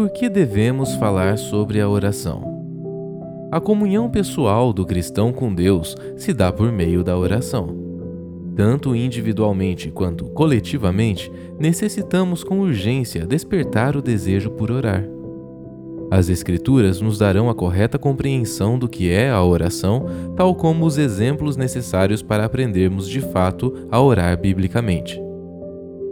Por que devemos falar sobre a oração? A comunhão pessoal do cristão com Deus se dá por meio da oração. Tanto individualmente quanto coletivamente, necessitamos com urgência despertar o desejo por orar. As Escrituras nos darão a correta compreensão do que é a oração, tal como os exemplos necessários para aprendermos de fato a orar biblicamente.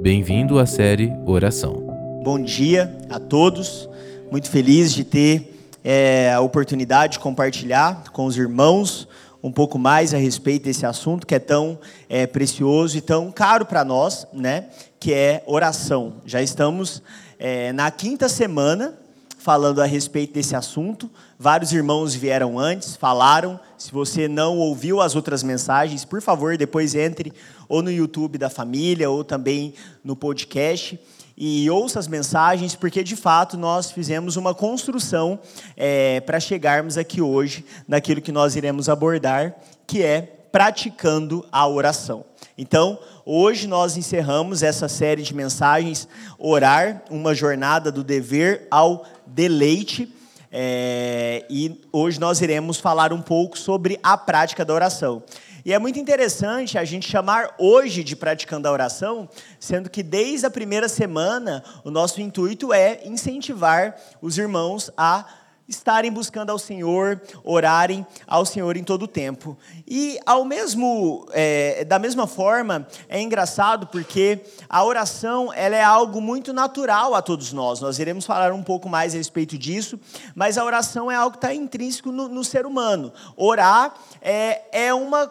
Bem-vindo à série Oração. Bom dia a todos, muito feliz de ter é, a oportunidade de compartilhar com os irmãos um pouco mais a respeito desse assunto que é tão é, precioso e tão caro para nós, né? Que é oração. Já estamos é, na quinta semana falando a respeito desse assunto. Vários irmãos vieram antes, falaram. Se você não ouviu as outras mensagens, por favor, depois entre ou no YouTube da família ou também no podcast e ouça as mensagens, porque de fato nós fizemos uma construção é, para chegarmos aqui hoje naquilo que nós iremos abordar, que é praticando a oração. Então, hoje nós encerramos essa série de mensagens, Orar, uma jornada do dever ao deleite. É, e hoje nós iremos falar um pouco sobre a prática da oração. E é muito interessante a gente chamar hoje de praticando a oração, sendo que desde a primeira semana o nosso intuito é incentivar os irmãos a estarem buscando ao Senhor, orarem ao Senhor em todo o tempo. E ao mesmo, é, da mesma forma, é engraçado porque a oração ela é algo muito natural a todos nós. Nós iremos falar um pouco mais a respeito disso, mas a oração é algo que está intrínseco no, no ser humano. Orar é, é uma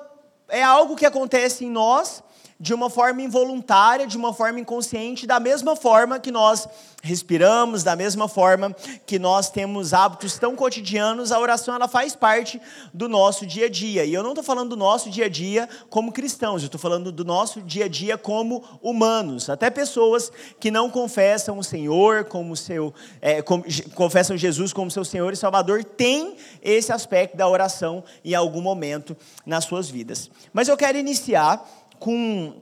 é algo que acontece em nós de uma forma involuntária, de uma forma inconsciente, da mesma forma que nós respiramos, da mesma forma que nós temos hábitos tão cotidianos, a oração ela faz parte do nosso dia a dia. E eu não estou falando do nosso dia a dia como cristãos, eu estou falando do nosso dia a dia como humanos. Até pessoas que não confessam o Senhor como seu, é, com, confessam Jesus como seu Senhor e Salvador, têm esse aspecto da oração em algum momento nas suas vidas. Mas eu quero iniciar com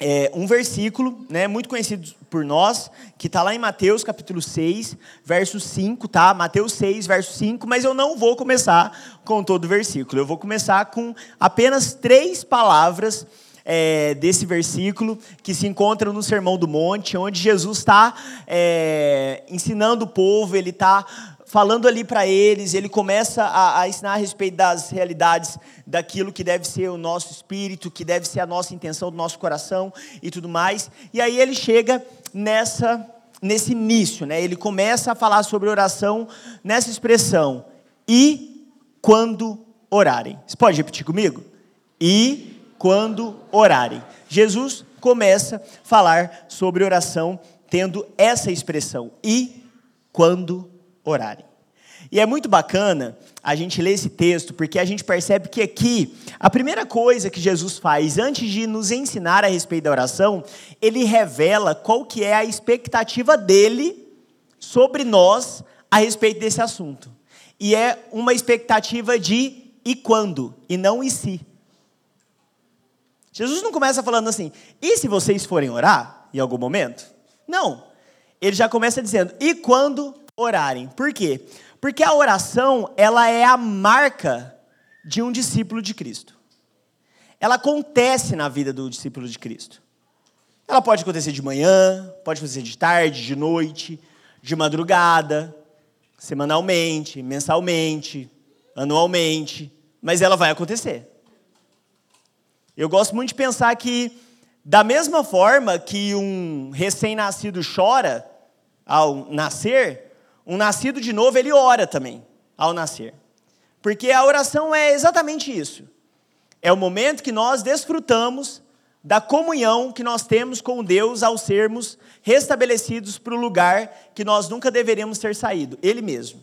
é, um versículo, né, muito conhecido por nós, que está lá em Mateus capítulo 6, verso 5, tá? Mateus 6, verso 5, mas eu não vou começar com todo o versículo. Eu vou começar com apenas três palavras é, desse versículo que se encontram no Sermão do Monte, onde Jesus está é, ensinando o povo, ele está falando ali para eles, ele começa a, a, ensinar a respeito das realidades daquilo que deve ser o nosso espírito, que deve ser a nossa intenção do nosso coração e tudo mais. E aí ele chega nessa nesse início, né? Ele começa a falar sobre oração nessa expressão: e quando orarem. Você pode repetir comigo? E quando orarem. Jesus começa a falar sobre oração tendo essa expressão: e quando orarem. E é muito bacana a gente ler esse texto, porque a gente percebe que aqui, a primeira coisa que Jesus faz, antes de nos ensinar a respeito da oração, ele revela qual que é a expectativa dele sobre nós a respeito desse assunto. E é uma expectativa de e quando, e não e se. Jesus não começa falando assim, e se vocês forem orar em algum momento? Não. Ele já começa dizendo, e quando orarem. Por quê? Porque a oração, ela é a marca de um discípulo de Cristo. Ela acontece na vida do discípulo de Cristo. Ela pode acontecer de manhã, pode acontecer de tarde, de noite, de madrugada, semanalmente, mensalmente, anualmente, mas ela vai acontecer. Eu gosto muito de pensar que, da mesma forma que um recém-nascido chora ao nascer, um nascido de novo, ele ora também ao nascer. Porque a oração é exatamente isso. É o momento que nós desfrutamos da comunhão que nós temos com Deus ao sermos restabelecidos para o lugar que nós nunca deveríamos ter saído, Ele mesmo.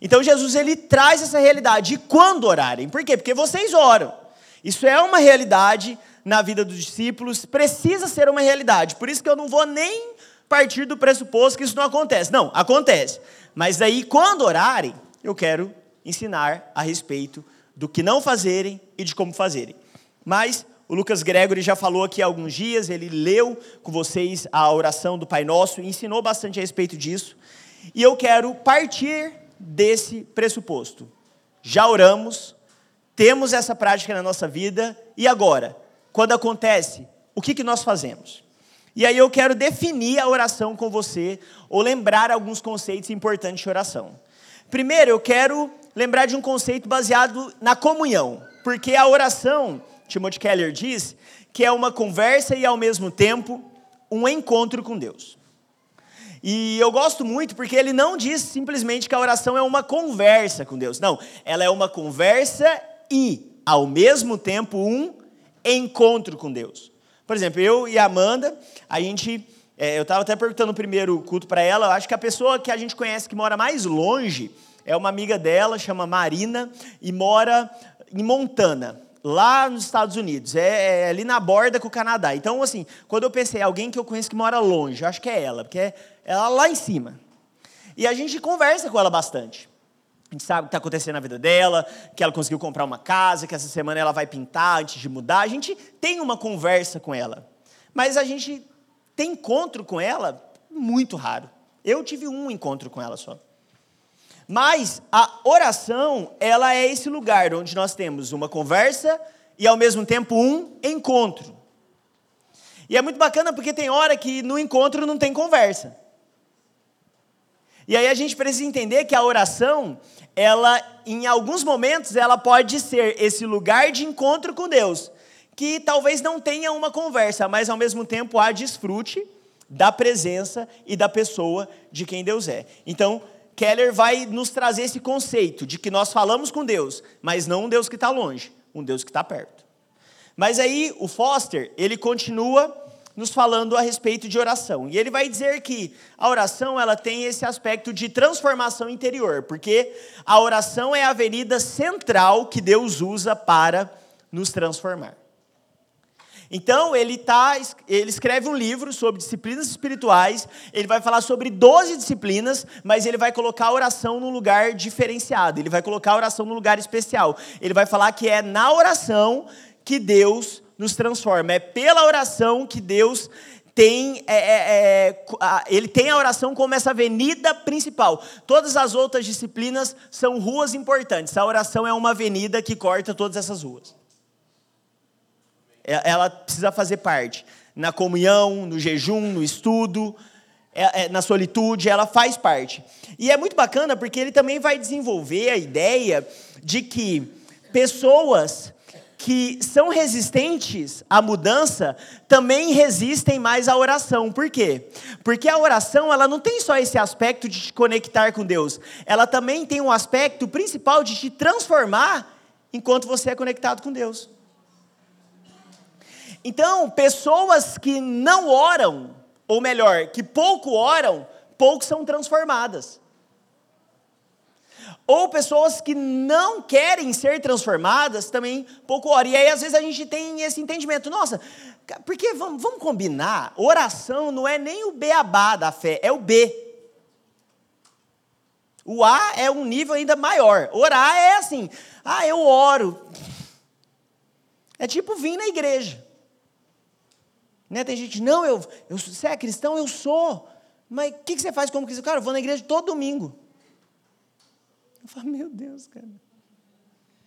Então Jesus ele traz essa realidade. E quando orarem? Por quê? Porque vocês oram. Isso é uma realidade na vida dos discípulos, precisa ser uma realidade. Por isso que eu não vou nem partir do pressuposto que isso não acontece. Não, acontece. Mas aí, quando orarem, eu quero ensinar a respeito do que não fazerem e de como fazerem. Mas o Lucas Gregory já falou aqui há alguns dias, ele leu com vocês a oração do Pai Nosso e ensinou bastante a respeito disso. E eu quero partir desse pressuposto. Já oramos, temos essa prática na nossa vida, e agora? Quando acontece, o que, que nós fazemos? E aí eu quero definir a oração com você, ou lembrar alguns conceitos importantes de oração. Primeiro, eu quero lembrar de um conceito baseado na comunhão, porque a oração, Timothy Keller diz, que é uma conversa e ao mesmo tempo um encontro com Deus. E eu gosto muito porque ele não diz simplesmente que a oração é uma conversa com Deus. Não, ela é uma conversa e, ao mesmo tempo, um encontro com Deus. Por exemplo, eu e a Amanda, a gente. É, eu estava até perguntando no primeiro culto para ela, eu acho que a pessoa que a gente conhece que mora mais longe é uma amiga dela, chama Marina, e mora em Montana lá nos Estados Unidos, é, é, ali na borda com o Canadá. Então, assim, quando eu pensei, alguém que eu conheço que mora longe, eu acho que é ela, porque é ela lá em cima. E a gente conversa com ela bastante. A gente sabe o que está acontecendo na vida dela, que ela conseguiu comprar uma casa, que essa semana ela vai pintar antes de mudar. A gente tem uma conversa com ela. Mas a gente tem encontro com ela muito raro. Eu tive um encontro com ela só. Mas a oração, ela é esse lugar onde nós temos uma conversa e ao mesmo tempo um encontro. E é muito bacana porque tem hora que no encontro não tem conversa. E aí a gente precisa entender que a oração, ela em alguns momentos ela pode ser esse lugar de encontro com Deus, que talvez não tenha uma conversa, mas ao mesmo tempo há desfrute da presença e da pessoa de quem Deus é. Então, Keller vai nos trazer esse conceito de que nós falamos com Deus, mas não um Deus que está longe, um Deus que está perto. Mas aí o Foster, ele continua nos falando a respeito de oração. E ele vai dizer que a oração ela tem esse aspecto de transformação interior, porque a oração é a avenida central que Deus usa para nos transformar. Então, ele, tá, ele escreve um livro sobre disciplinas espirituais, ele vai falar sobre 12 disciplinas, mas ele vai colocar a oração num lugar diferenciado, ele vai colocar a oração num lugar especial. Ele vai falar que é na oração que Deus nos transforma, é pela oração que Deus tem, é, é, é, ele tem a oração como essa avenida principal. Todas as outras disciplinas são ruas importantes, a oração é uma avenida que corta todas essas ruas. É, ela precisa fazer parte. Na comunhão, no jejum, no estudo, é, na solitude, ela faz parte. E é muito bacana porque ele também vai desenvolver a ideia de que pessoas que são resistentes à mudança também resistem mais à oração. Por quê? Porque a oração ela não tem só esse aspecto de te conectar com Deus, ela também tem um aspecto principal de te transformar enquanto você é conectado com Deus. Então, pessoas que não oram, ou melhor, que pouco oram, pouco são transformadas. Ou pessoas que não querem ser transformadas também pouco oram. E aí, às vezes, a gente tem esse entendimento: nossa, porque vamos, vamos combinar, oração não é nem o beabá da fé, é o B. O A é um nível ainda maior. Orar é assim, ah, eu oro. É tipo vir na igreja. Né? Tem gente, não, eu, eu, você é cristão? Eu sou. Mas o que, que você faz como cristão? Cara, eu vou na igreja todo domingo. Eu falo, meu Deus, cara.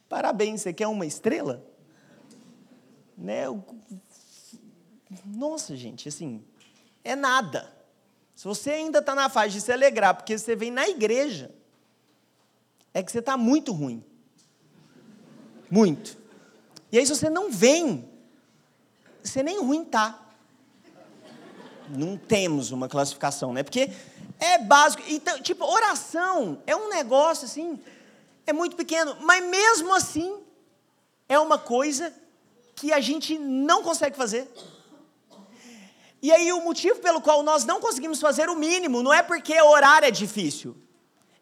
Parabéns, você quer uma estrela? Né? Nossa, gente, assim, é nada. Se você ainda está na fase de se alegrar porque você vem na igreja, é que você está muito ruim. Muito. E aí, se você não vem, você nem ruim está não temos uma classificação, né? Porque é básico. Então, tipo, oração é um negócio assim, é muito pequeno, mas mesmo assim é uma coisa que a gente não consegue fazer. E aí o motivo pelo qual nós não conseguimos fazer o mínimo não é porque orar é difícil.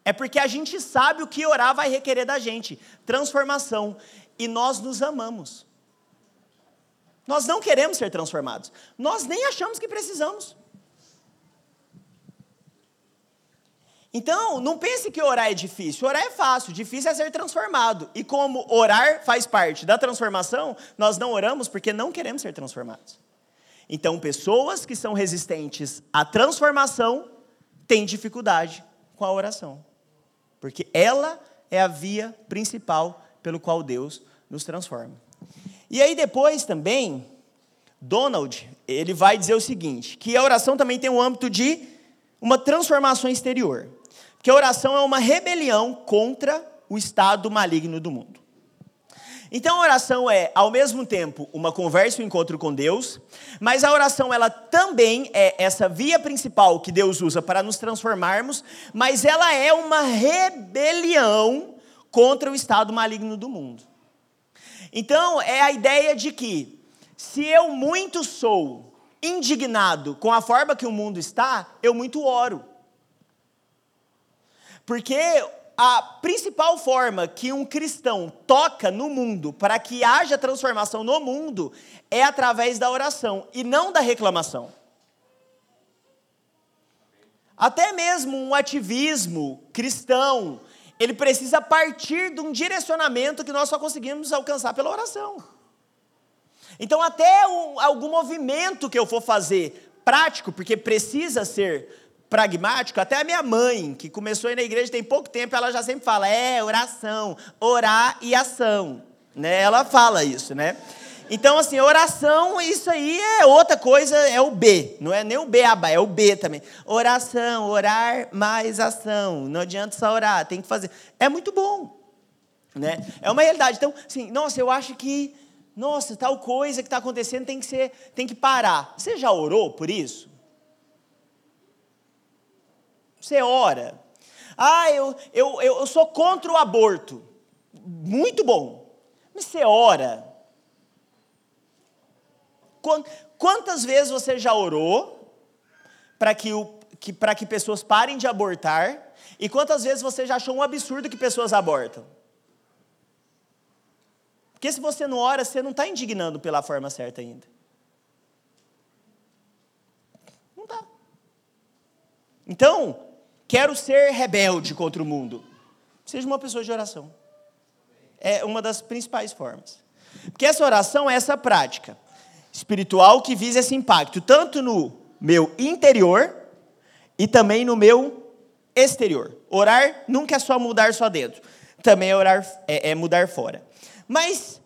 É porque a gente sabe o que orar vai requerer da gente, transformação, e nós nos amamos. Nós não queremos ser transformados. Nós nem achamos que precisamos. Então, não pense que orar é difícil. Orar é fácil, difícil é ser transformado. E como orar faz parte da transformação, nós não oramos porque não queremos ser transformados. Então, pessoas que são resistentes à transformação têm dificuldade com a oração. Porque ela é a via principal pelo qual Deus nos transforma. E aí depois também, Donald, ele vai dizer o seguinte, que a oração também tem um âmbito de uma transformação exterior. Porque a oração é uma rebelião contra o estado maligno do mundo. Então a oração é, ao mesmo tempo, uma conversa e um encontro com Deus, mas a oração ela também é essa via principal que Deus usa para nos transformarmos, mas ela é uma rebelião contra o estado maligno do mundo. Então é a ideia de que se eu muito sou indignado com a forma que o mundo está, eu muito oro. Porque a principal forma que um cristão toca no mundo para que haja transformação no mundo é através da oração e não da reclamação. Até mesmo um ativismo cristão, ele precisa partir de um direcionamento que nós só conseguimos alcançar pela oração. Então, até um, algum movimento que eu for fazer prático, porque precisa ser pragmático, até a minha mãe, que começou a ir na igreja tem pouco tempo, ela já sempre fala, é, oração, orar e ação. Né? Ela fala isso, né? Então, assim, oração, isso aí é outra coisa, é o B, não é nem o B, é o B também. Oração, orar mais ação. Não adianta só orar, tem que fazer. É muito bom, né? É uma realidade. Então, assim, nossa, eu acho que, nossa, tal coisa que está acontecendo tem que ser, tem que parar. Você já orou por isso? Você ora. Ah, eu, eu, eu sou contra o aborto. Muito bom. Mas você ora. Quantas vezes você já orou para que, que, que pessoas parem de abortar? E quantas vezes você já achou um absurdo que pessoas abortam? Porque se você não ora, você não está indignando pela forma certa ainda. Não está. Então, Quero ser rebelde contra o mundo. Seja uma pessoa de oração. É uma das principais formas. Porque essa oração é essa prática espiritual que visa esse impacto, tanto no meu interior e também no meu exterior. Orar nunca é só mudar só dentro, também é, orar, é, é mudar fora. Mas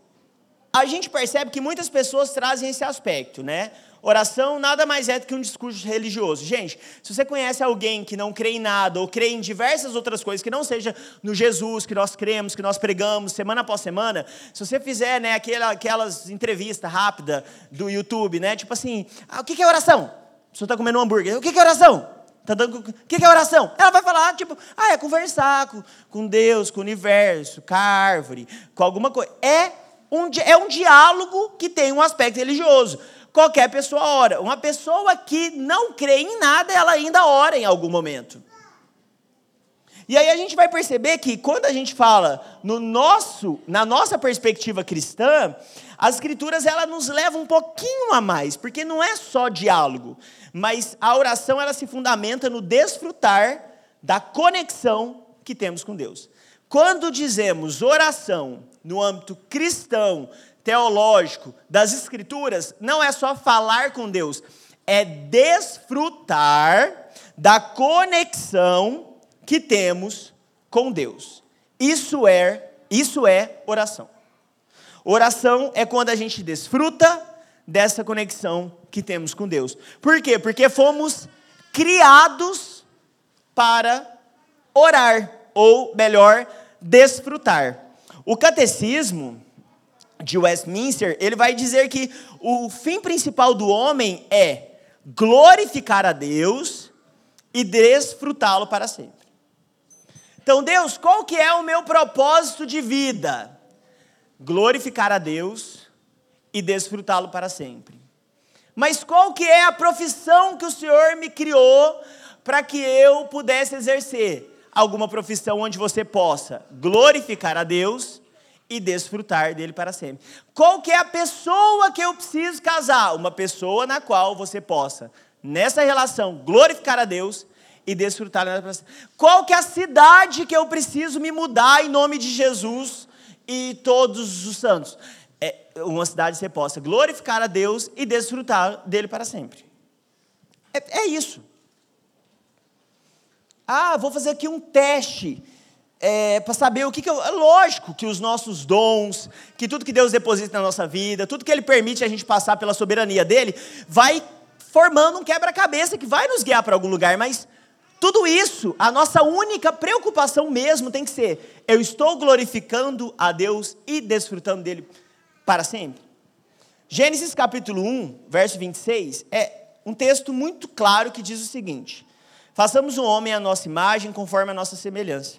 a gente percebe que muitas pessoas trazem esse aspecto, né? Oração nada mais é do que um discurso religioso. Gente, se você conhece alguém que não crê em nada ou crê em diversas outras coisas que não seja no Jesus que nós cremos, que nós pregamos semana após semana, se você fizer né, aquela, aquelas entrevistas rápidas do YouTube, né, tipo assim, ah, o que é oração? A pessoa está comendo um hambúrguer, o que é oração? Tá dando, o que é oração? Ela vai falar, tipo, ah, é conversar com, com Deus, com o universo, com a árvore, com alguma coisa. É um, é um diálogo que tem um aspecto religioso qualquer pessoa ora. Uma pessoa que não crê em nada, ela ainda ora em algum momento. E aí a gente vai perceber que quando a gente fala no nosso, na nossa perspectiva cristã, as escrituras ela nos levam um pouquinho a mais, porque não é só diálogo, mas a oração ela se fundamenta no desfrutar da conexão que temos com Deus. Quando dizemos oração no âmbito cristão, teológico das Escrituras não é só falar com Deus, é desfrutar da conexão que temos com Deus. Isso é, isso é oração. Oração é quando a gente desfruta dessa conexão que temos com Deus. Por quê? Porque fomos criados para orar, ou melhor, desfrutar. O catecismo, de Westminster, ele vai dizer que o fim principal do homem é glorificar a Deus e desfrutá-lo para sempre. Então, Deus, qual que é o meu propósito de vida? Glorificar a Deus e desfrutá-lo para sempre. Mas qual que é a profissão que o Senhor me criou para que eu pudesse exercer? Alguma profissão onde você possa glorificar a Deus e desfrutar dele para sempre. Qual que é a pessoa que eu preciso casar? Uma pessoa na qual você possa, nessa relação, glorificar a Deus e desfrutar dela para sempre. Qual que é a cidade que eu preciso me mudar em nome de Jesus e todos os santos? É uma cidade que você possa glorificar a Deus e desfrutar dele para sempre. É, é isso. Ah, vou fazer aqui um teste é, para saber o que, que eu. É lógico que os nossos dons, que tudo que Deus deposita na nossa vida, tudo que Ele permite a gente passar pela soberania dele, vai formando um quebra-cabeça que vai nos guiar para algum lugar, mas tudo isso, a nossa única preocupação mesmo tem que ser: eu estou glorificando a Deus e desfrutando dele para sempre. Gênesis capítulo 1, verso 26, é um texto muito claro que diz o seguinte: Façamos o homem à nossa imagem, conforme a nossa semelhança.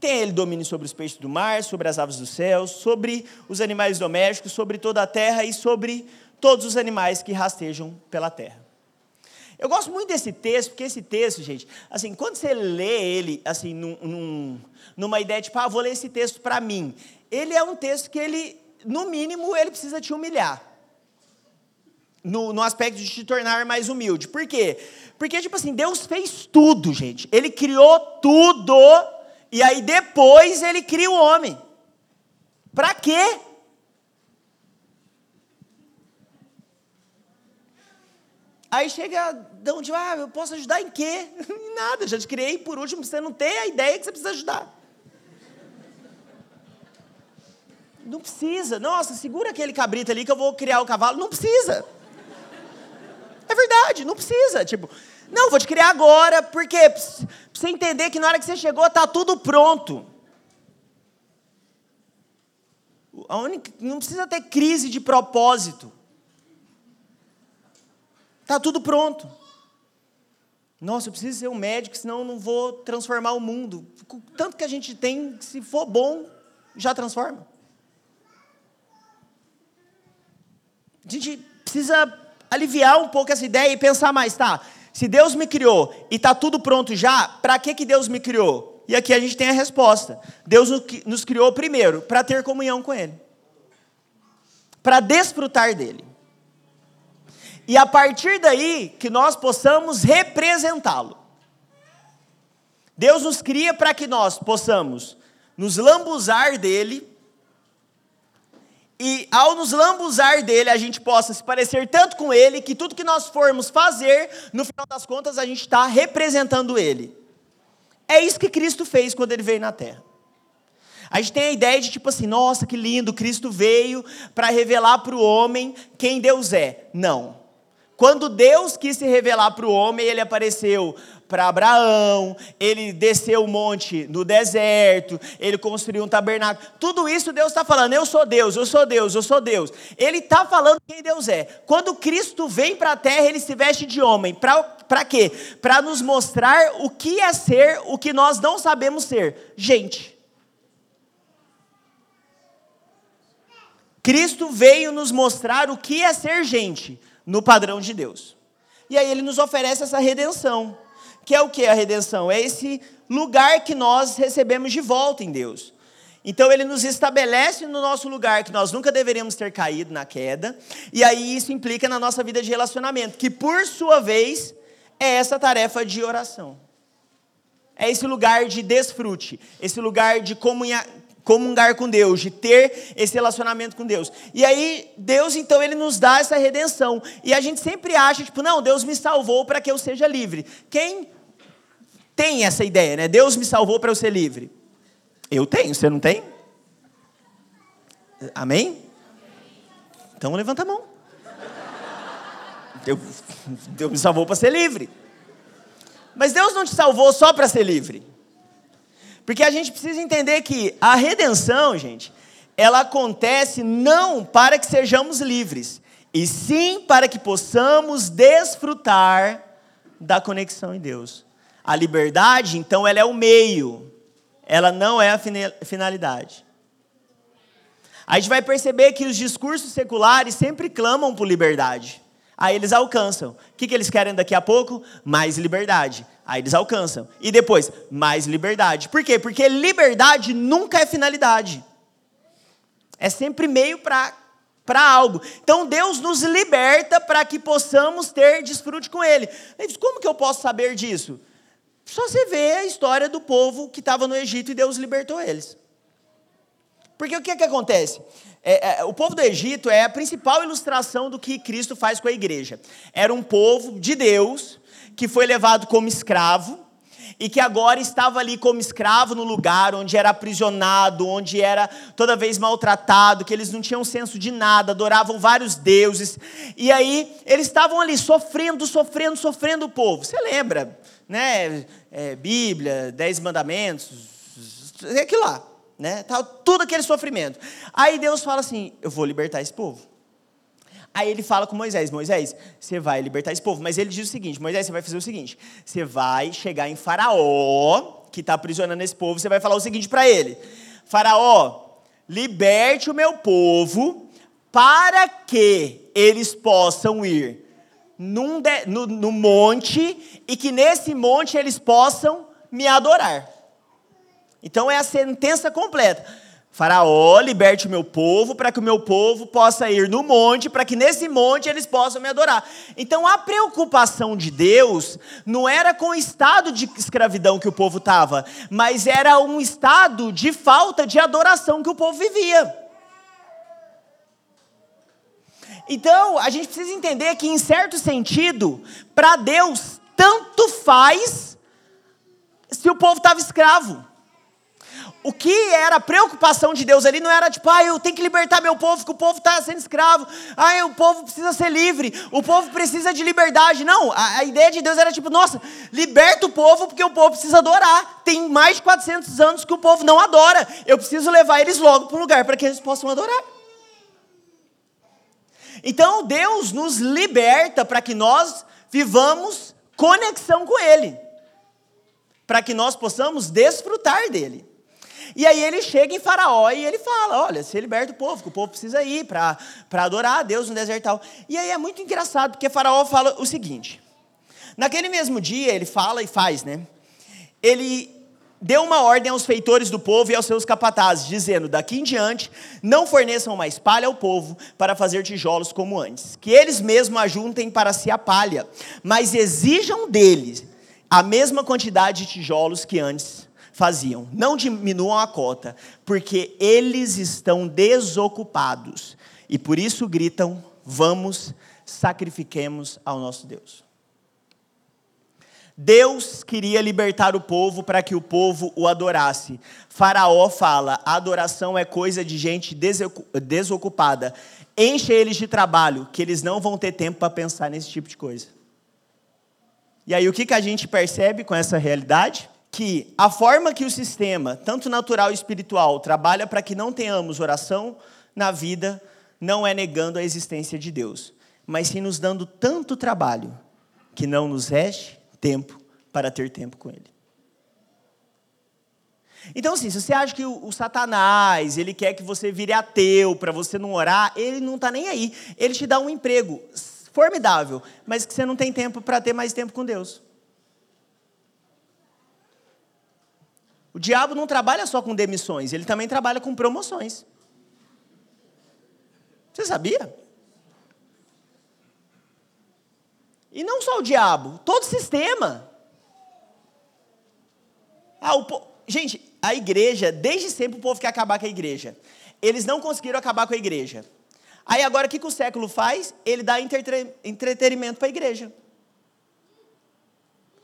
Tem ele domínio sobre os peixes do mar, sobre as aves dos céus, sobre os animais domésticos, sobre toda a terra e sobre todos os animais que rastejam pela terra. Eu gosto muito desse texto, porque esse texto, gente, assim, quando você lê ele, assim, num, num, numa ideia de, tipo, ah, vou ler esse texto para mim, ele é um texto que ele, no mínimo, ele precisa te humilhar. No, no aspecto de te tornar mais humilde. Por quê? Porque, tipo assim, Deus fez tudo, gente. Ele criou tudo e aí depois ele cria o homem. Para quê? Aí chega Adão de, ah, eu posso ajudar em quê? Em nada, já te criei por último, você não tem a ideia que você precisa ajudar. Não precisa. Nossa, segura aquele cabrito ali que eu vou criar o cavalo. Não precisa. É verdade, não precisa. Tipo, não, vou te criar agora, porque você entender que na hora que você chegou está tudo pronto. A única, não precisa ter crise de propósito. Está tudo pronto. Nossa, eu preciso ser um médico, senão eu não vou transformar o mundo. Tanto que a gente tem, se for bom, já transforma. A gente precisa aliviar um pouco essa ideia e pensar mais, tá? Se Deus me criou e está tudo pronto já, para que, que Deus me criou? E aqui a gente tem a resposta. Deus nos criou primeiro para ter comunhão com Ele, para desfrutar dele. E a partir daí que nós possamos representá-lo. Deus nos cria para que nós possamos nos lambuzar dele e ao nos lambuzar dele, a gente possa se parecer tanto com ele, que tudo que nós formos fazer, no final das contas, a gente está representando ele. É isso que Cristo fez quando ele veio na terra. A gente tem a ideia de tipo assim, nossa, que lindo, Cristo veio para revelar para o homem quem Deus é. Não. Quando Deus quis se revelar para o homem, ele apareceu para Abraão, ele desceu o monte no deserto, ele construiu um tabernáculo. Tudo isso Deus está falando, eu sou Deus, eu sou Deus, eu sou Deus. Ele está falando quem Deus é. Quando Cristo vem para a terra, ele se veste de homem. Para quê? Para nos mostrar o que é ser o que nós não sabemos ser: gente. Cristo veio nos mostrar o que é ser gente no padrão de Deus. E aí ele nos oferece essa redenção. Que é o que a redenção? É esse lugar que nós recebemos de volta em Deus. Então ele nos estabelece no nosso lugar que nós nunca deveríamos ter caído na queda, e aí isso implica na nossa vida de relacionamento, que por sua vez é essa tarefa de oração. É esse lugar de desfrute, esse lugar de comunhar, comungar com Deus, de ter esse relacionamento com Deus. E aí, Deus, então, ele nos dá essa redenção. E a gente sempre acha, tipo, não, Deus me salvou para que eu seja livre. Quem tem essa ideia, né? Deus me salvou para eu ser livre. Eu tenho, você não tem? Amém? Então levanta a mão. Deus, Deus me salvou para ser livre. Mas Deus não te salvou só para ser livre. Porque a gente precisa entender que a redenção, gente, ela acontece não para que sejamos livres, e sim para que possamos desfrutar da conexão em Deus. A liberdade, então, ela é o meio, ela não é a finalidade. A gente vai perceber que os discursos seculares sempre clamam por liberdade. Aí eles alcançam. O que, que eles querem daqui a pouco? Mais liberdade. Aí eles alcançam. E depois, mais liberdade. Por quê? Porque liberdade nunca é finalidade. É sempre meio para algo. Então Deus nos liberta para que possamos ter desfrute com Ele. Como que eu posso saber disso? Só você vê a história do povo que estava no Egito e Deus libertou eles. Porque o que, que acontece? É, é, o povo do Egito é a principal ilustração do que Cristo faz com a igreja. Era um povo de Deus que foi levado como escravo, e que agora estava ali como escravo no lugar onde era aprisionado, onde era toda vez maltratado, que eles não tinham senso de nada, adoravam vários deuses. E aí eles estavam ali sofrendo, sofrendo, sofrendo o povo. Você lembra, né? É, Bíblia, Dez Mandamentos, é aquilo lá, né? Tudo aquele sofrimento. Aí Deus fala assim: Eu vou libertar esse povo. Aí ele fala com Moisés: Moisés, você vai libertar esse povo. Mas ele diz o seguinte: Moisés, você vai fazer o seguinte: você vai chegar em Faraó, que está aprisionando esse povo, você vai falar o seguinte para ele: Faraó, liberte o meu povo para que eles possam ir de, no, no monte e que nesse monte eles possam me adorar. Então é a sentença completa. Faraó, liberte o meu povo, para que o meu povo possa ir no monte, para que nesse monte eles possam me adorar. Então a preocupação de Deus não era com o estado de escravidão que o povo estava, mas era um estado de falta de adoração que o povo vivia. Então a gente precisa entender que, em certo sentido, para Deus, tanto faz se o povo estava escravo o que era a preocupação de Deus ali não era tipo, ah, eu tenho que libertar meu povo, que o povo está sendo escravo, ah, o povo precisa ser livre, o povo precisa de liberdade. Não, a, a, ideia de Deus era tipo, nossa, liberta o povo porque o povo precisa adorar. Tem mais de 400 anos que o povo não adora, eu preciso levar eles logo para um lugar para que eles possam adorar. Então Deus nos liberta para que nós vivamos conexão com Ele, para que nós possamos desfrutar dele. E aí ele chega em Faraó e ele fala: olha, se liberta o povo, que o povo precisa ir para adorar a Deus no deserto e tal. E aí é muito engraçado, porque Faraó fala o seguinte: naquele mesmo dia, ele fala e faz, né? Ele deu uma ordem aos feitores do povo e aos seus capatazes, dizendo: daqui em diante, não forneçam mais palha ao povo para fazer tijolos como antes, que eles mesmos ajuntem para si a palha, mas exijam deles a mesma quantidade de tijolos que antes faziam. Não diminuam a cota, porque eles estão desocupados. E por isso gritam: vamos, sacrifiquemos ao nosso Deus. Deus queria libertar o povo para que o povo o adorasse. Faraó fala: a adoração é coisa de gente desocupada. Enche eles de trabalho, que eles não vão ter tempo para pensar nesse tipo de coisa. E aí o que, que a gente percebe com essa realidade? Que a forma que o sistema, tanto natural e espiritual, trabalha para que não tenhamos oração na vida, não é negando a existência de Deus, mas sim nos dando tanto trabalho que não nos reste tempo para ter tempo com Ele. Então, assim, se você acha que o, o Satanás, ele quer que você vire ateu para você não orar, ele não está nem aí. Ele te dá um emprego formidável, mas que você não tem tempo para ter mais tempo com Deus. O diabo não trabalha só com demissões, ele também trabalha com promoções. Você sabia? E não só o diabo, todo o sistema. Ah, o Gente, a igreja, desde sempre o povo quer acabar com a igreja. Eles não conseguiram acabar com a igreja. Aí agora o que, que o século faz? Ele dá entretenimento para a igreja.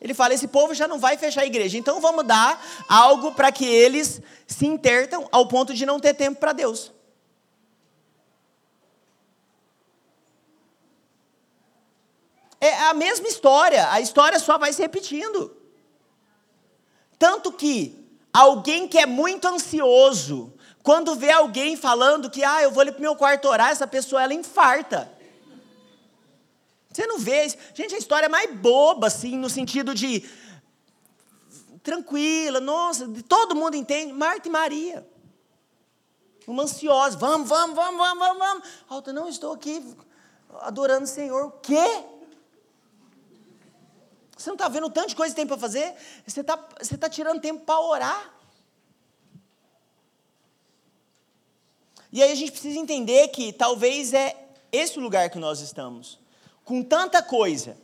Ele fala: esse povo já não vai fechar a igreja, então vamos dar algo para que eles se intertam ao ponto de não ter tempo para Deus. É a mesma história, a história só vai se repetindo. Tanto que alguém que é muito ansioso, quando vê alguém falando que, ah, eu vou ali para o meu quarto orar, essa pessoa ela infarta. Você não vê. Gente, a história é mais boba, assim, no sentido de. Tranquila, nossa, todo mundo entende. Marta e Maria. Uma ansiosa. Vamos, vamos, vamos, vamos, vamos, vamos. Alta, não estou aqui adorando o Senhor. O quê? Você não está vendo o tanto de coisa que tem para fazer? Você está você tá tirando tempo para orar. E aí a gente precisa entender que talvez é esse o lugar que nós estamos com tanta coisa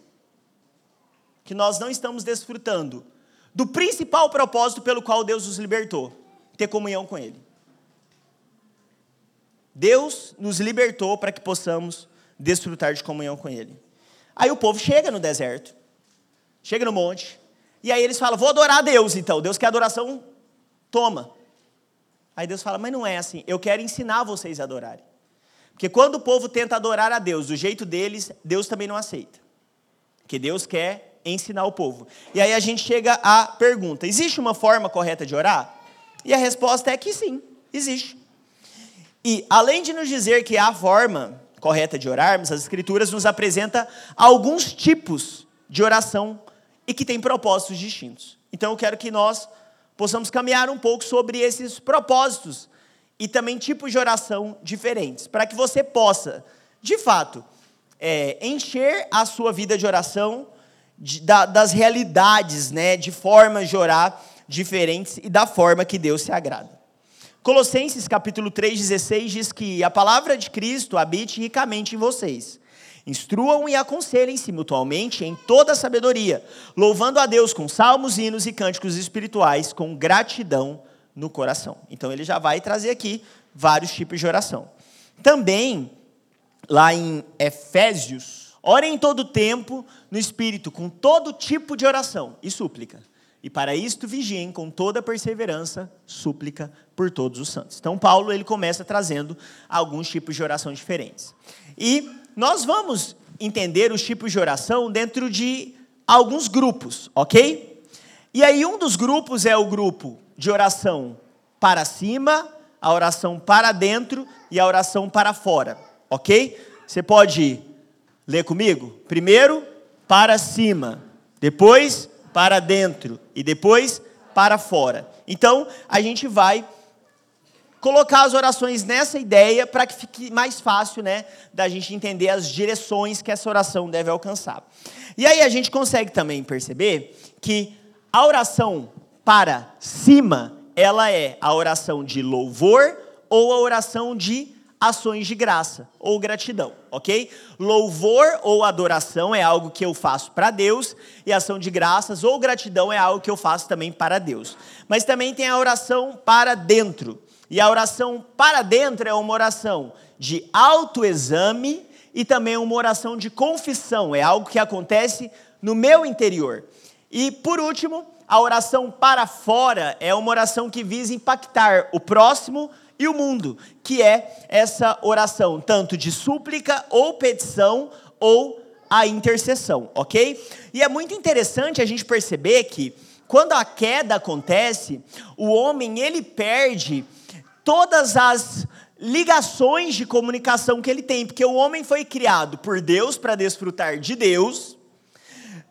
que nós não estamos desfrutando do principal propósito pelo qual Deus nos libertou ter comunhão com Ele. Deus nos libertou para que possamos desfrutar de comunhão com Ele. Aí o povo chega no deserto, chega no monte, E aí eles falam: vou adorar a Deus, então. Deus quer adoração, toma. Aí Deus fala: mas não é assim. Eu quero ensinar vocês a adorarem. Porque quando o povo tenta adorar a Deus do jeito deles, Deus também não aceita. Porque Deus quer ensinar o povo. E aí a gente chega à pergunta: existe uma forma correta de orar? E a resposta é que sim, existe. E além de nos dizer que há forma correta de orarmos, as Escrituras nos apresenta alguns tipos de oração e que têm propósitos distintos. Então eu quero que nós possamos caminhar um pouco sobre esses propósitos e também tipos de oração diferentes, para que você possa, de fato, é, encher a sua vida de oração de, da, das realidades, né, de formas de orar diferentes e da forma que Deus se agrada. Colossenses capítulo 3,16 diz que a palavra de Cristo habite ricamente em vocês. Instruam e aconselhem-se mutualmente em toda a sabedoria, louvando a Deus com salmos, hinos e cânticos espirituais, com gratidão no coração. Então ele já vai trazer aqui vários tipos de oração. Também, lá em Efésios, orem em todo tempo no Espírito, com todo tipo de oração e súplica. E para isto vigiem com toda perseverança, súplica por todos os santos. Então Paulo ele começa trazendo alguns tipos de oração diferentes. E nós vamos entender os tipos de oração dentro de alguns grupos, ok? E aí um dos grupos é o grupo de oração para cima, a oração para dentro e a oração para fora, ok? Você pode ler comigo? Primeiro, para cima, depois para dentro e depois para fora. Então, a gente vai colocar as orações nessa ideia para que fique mais fácil, né, da gente entender as direções que essa oração deve alcançar. E aí a gente consegue também perceber que a oração para cima, ela é a oração de louvor ou a oração de ações de graça ou gratidão, ok? Louvor ou adoração é algo que eu faço para Deus, e ação de graças ou gratidão é algo que eu faço também para Deus. Mas também tem a oração para dentro, e a oração para dentro é uma oração de autoexame e também uma oração de confissão, é algo que acontece no meu interior. E por último, a oração para fora é uma oração que visa impactar o próximo e o mundo, que é essa oração, tanto de súplica ou petição ou a intercessão, ok? E é muito interessante a gente perceber que quando a queda acontece, o homem ele perde todas as ligações de comunicação que ele tem, porque o homem foi criado por Deus para desfrutar de Deus,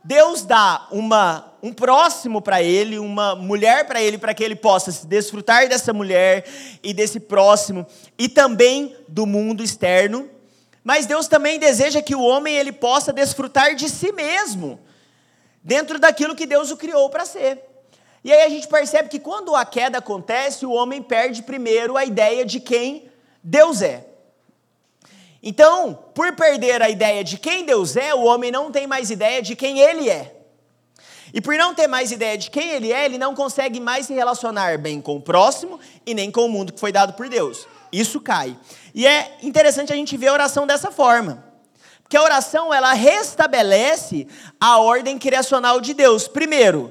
Deus dá uma, um próximo para ele, uma mulher para ele, para que ele possa se desfrutar dessa mulher e desse próximo, e também do mundo externo. Mas Deus também deseja que o homem ele possa desfrutar de si mesmo, dentro daquilo que Deus o criou para ser. E aí a gente percebe que quando a queda acontece, o homem perde primeiro a ideia de quem Deus é. Então, por perder a ideia de quem Deus é, o homem não tem mais ideia de quem ele é. E por não ter mais ideia de quem ele é, ele não consegue mais se relacionar bem com o próximo e nem com o mundo que foi dado por Deus. Isso cai. E é interessante a gente ver a oração dessa forma. Porque a oração, ela restabelece a ordem criacional de Deus. Primeiro,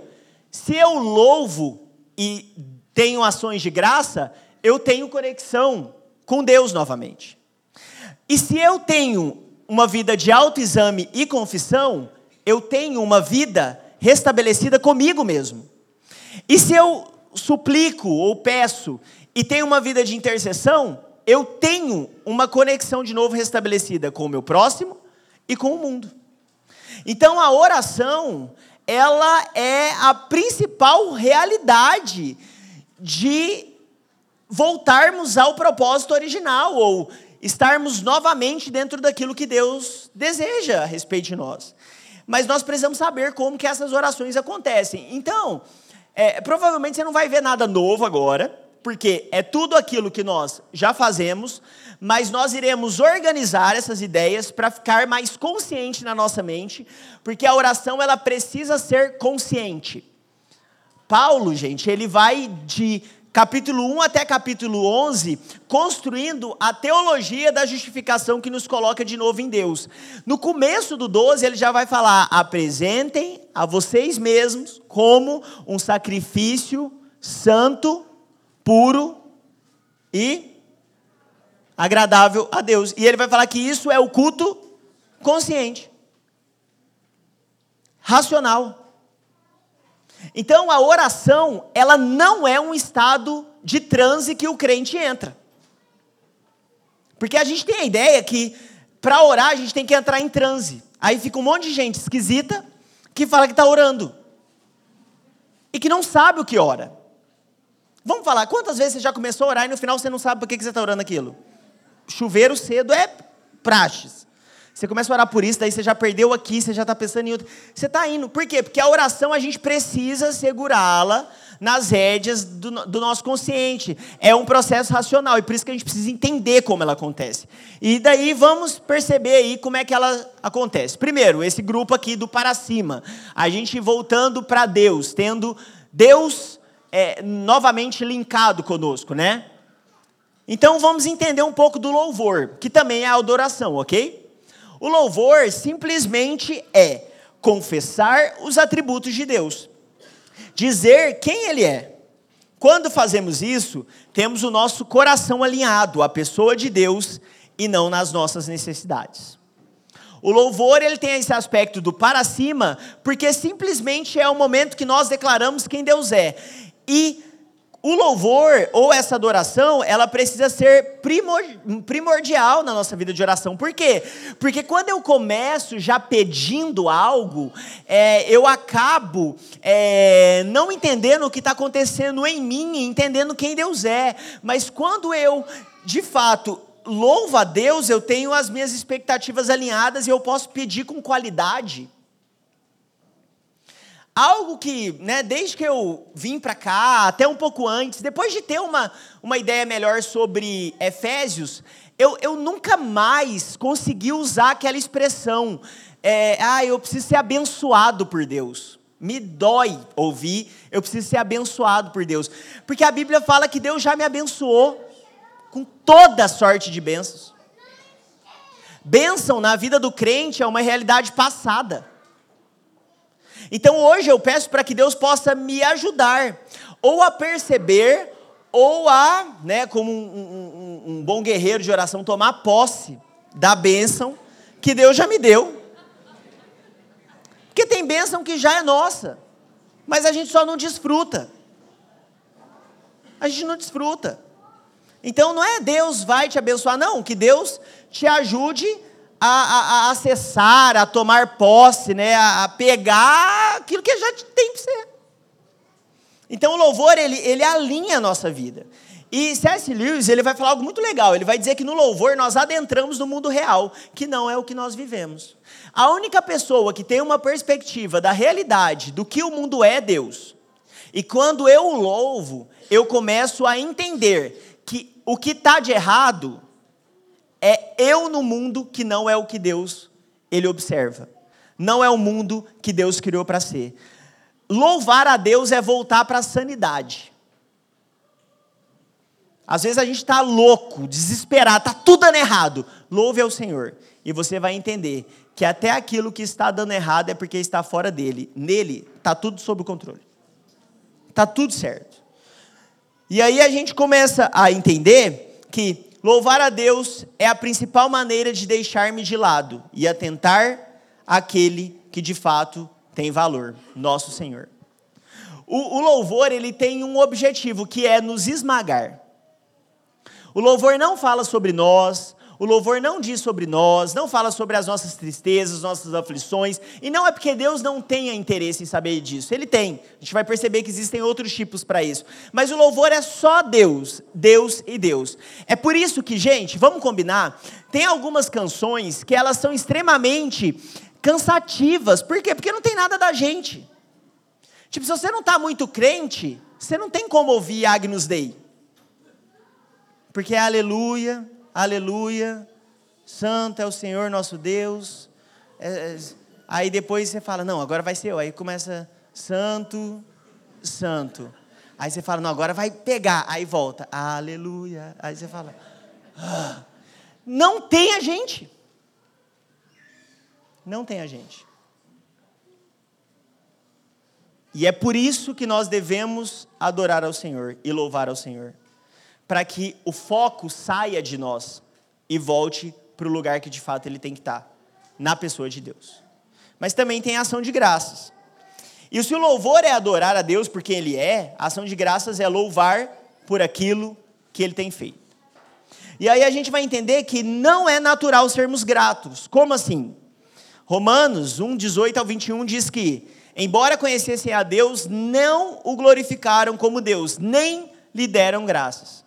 se eu louvo e tenho ações de graça, eu tenho conexão com Deus novamente. E se eu tenho uma vida de autoexame e confissão, eu tenho uma vida restabelecida comigo mesmo. E se eu suplico ou peço e tenho uma vida de intercessão, eu tenho uma conexão de novo restabelecida com o meu próximo e com o mundo. Então a oração, ela é a principal realidade de voltarmos ao propósito original ou estarmos novamente dentro daquilo que Deus deseja a respeito de nós. Mas nós precisamos saber como que essas orações acontecem. Então, é, provavelmente você não vai ver nada novo agora, porque é tudo aquilo que nós já fazemos, mas nós iremos organizar essas ideias para ficar mais consciente na nossa mente, porque a oração ela precisa ser consciente. Paulo, gente, ele vai de capítulo 1 até capítulo 11, construindo a teologia da justificação que nos coloca de novo em Deus. No começo do 12, ele já vai falar: apresentem a vocês mesmos como um sacrifício santo, puro e agradável a Deus. E ele vai falar que isso é o culto consciente, racional. Então a oração, ela não é um estado de transe que o crente entra. Porque a gente tem a ideia que para orar a gente tem que entrar em transe. Aí fica um monte de gente esquisita que fala que está orando e que não sabe o que ora. Vamos falar, quantas vezes você já começou a orar e no final você não sabe por que você está orando aquilo? Chuveiro cedo é praxes. Você começa a orar por isso, daí você já perdeu aqui, você já está pensando em outro. Você está indo. Por quê? Porque a oração a gente precisa segurá-la nas rédeas do, do, nosso consciente. É um processo racional e por isso que a gente precisa entender como ela acontece. E daí vamos perceber aí como é que ela acontece. Primeiro, esse grupo aqui do para cima. A gente voltando para Deus, tendo Deus é, novamente linkado conosco, né? Então vamos entender um pouco do louvor, que também é a adoração, ok? O louvor simplesmente é confessar os atributos de Deus dizer quem Ele é. Quando fazemos isso, temos o nosso coração alinhado à pessoa de Deus e não nas nossas necessidades. O louvor ele tem esse aspecto do para cima, porque simplesmente é o momento que nós declaramos quem Deus é. E o louvor ou essa adoração, ela precisa ser primordial na nossa vida de oração. Por quê? Porque quando eu começo já pedindo algo, é, eu acabo é, não entendendo o que está acontecendo em mim, entendendo quem Deus é. Mas quando eu, de fato, louvo a Deus, eu tenho as minhas expectativas alinhadas e eu posso pedir com qualidade. Algo que, né, desde que eu vim para cá, até um pouco antes, depois de ter uma, uma ideia melhor sobre Efésios, eu, eu nunca mais consegui usar aquela expressão, é, ah, eu preciso ser abençoado por Deus. Me dói ouvir, eu preciso ser abençoado por Deus. Porque a Bíblia fala que Deus já me abençoou com toda sorte de bênçãos. Bênção na vida do crente é uma realidade passada. Então hoje eu peço para que Deus possa me ajudar, ou a perceber, ou a, né, como um, um, um bom guerreiro de oração, tomar posse da bênção que Deus já me deu. Porque tem bênção que já é nossa, mas a gente só não desfruta. A gente não desfruta. Então não é Deus vai te abençoar, não, que Deus te ajude a, a, a acessar, a tomar posse, né, a, a pegar aquilo que já tem que ser. Então o louvor, ele, ele alinha a nossa vida. E C.S. Lewis, ele vai falar algo muito legal. Ele vai dizer que no louvor nós adentramos no mundo real, que não é o que nós vivemos. A única pessoa que tem uma perspectiva da realidade, do que o mundo é, é Deus. E quando eu o louvo, eu começo a entender que o que está de errado é eu no mundo que não é o que Deus ele observa. Não é o mundo que Deus criou para ser. Louvar a Deus é voltar para a sanidade. Às vezes a gente está louco, desesperado, está tudo dando errado. Louve ao Senhor. E você vai entender que até aquilo que está dando errado é porque está fora dele. Nele está tudo sob controle. Está tudo certo. E aí a gente começa a entender que Louvar a Deus é a principal maneira de deixar-me de lado e atentar àquele que de fato tem valor, nosso Senhor. O, o, louvor ele tem um objetivo que é nos esmagar. O louvor não fala sobre nós, o louvor não diz sobre nós, não fala sobre as nossas tristezas, nossas aflições, e não é porque Deus não tenha interesse em saber disso. Ele tem. A gente vai perceber que existem outros tipos para isso. Mas o louvor é só Deus, Deus e Deus. É por isso que, gente, vamos combinar, tem algumas canções que elas são extremamente cansativas. Por quê? Porque não tem nada da gente. Tipo, se você não está muito crente, você não tem como ouvir Agnus Dei. Porque é aleluia, aleluia, santo é o Senhor nosso Deus. É, é, aí depois você fala, não, agora vai ser eu. Aí começa, santo, santo. Aí você fala, não, agora vai pegar. Aí volta, aleluia. Aí você fala, ah. não tem a gente. Não tem a gente. E é por isso que nós devemos adorar ao Senhor e louvar ao Senhor, para que o foco saia de nós e volte para o lugar que de fato ele tem que estar, na pessoa de Deus. Mas também tem a ação de graças. E se o louvor é adorar a Deus por quem Ele é, a ação de graças é louvar por aquilo que Ele tem feito. E aí a gente vai entender que não é natural sermos gratos. Como assim? Romanos 1, 18 ao 21 diz que, embora conhecessem a Deus, não o glorificaram como Deus, nem lhe deram graças.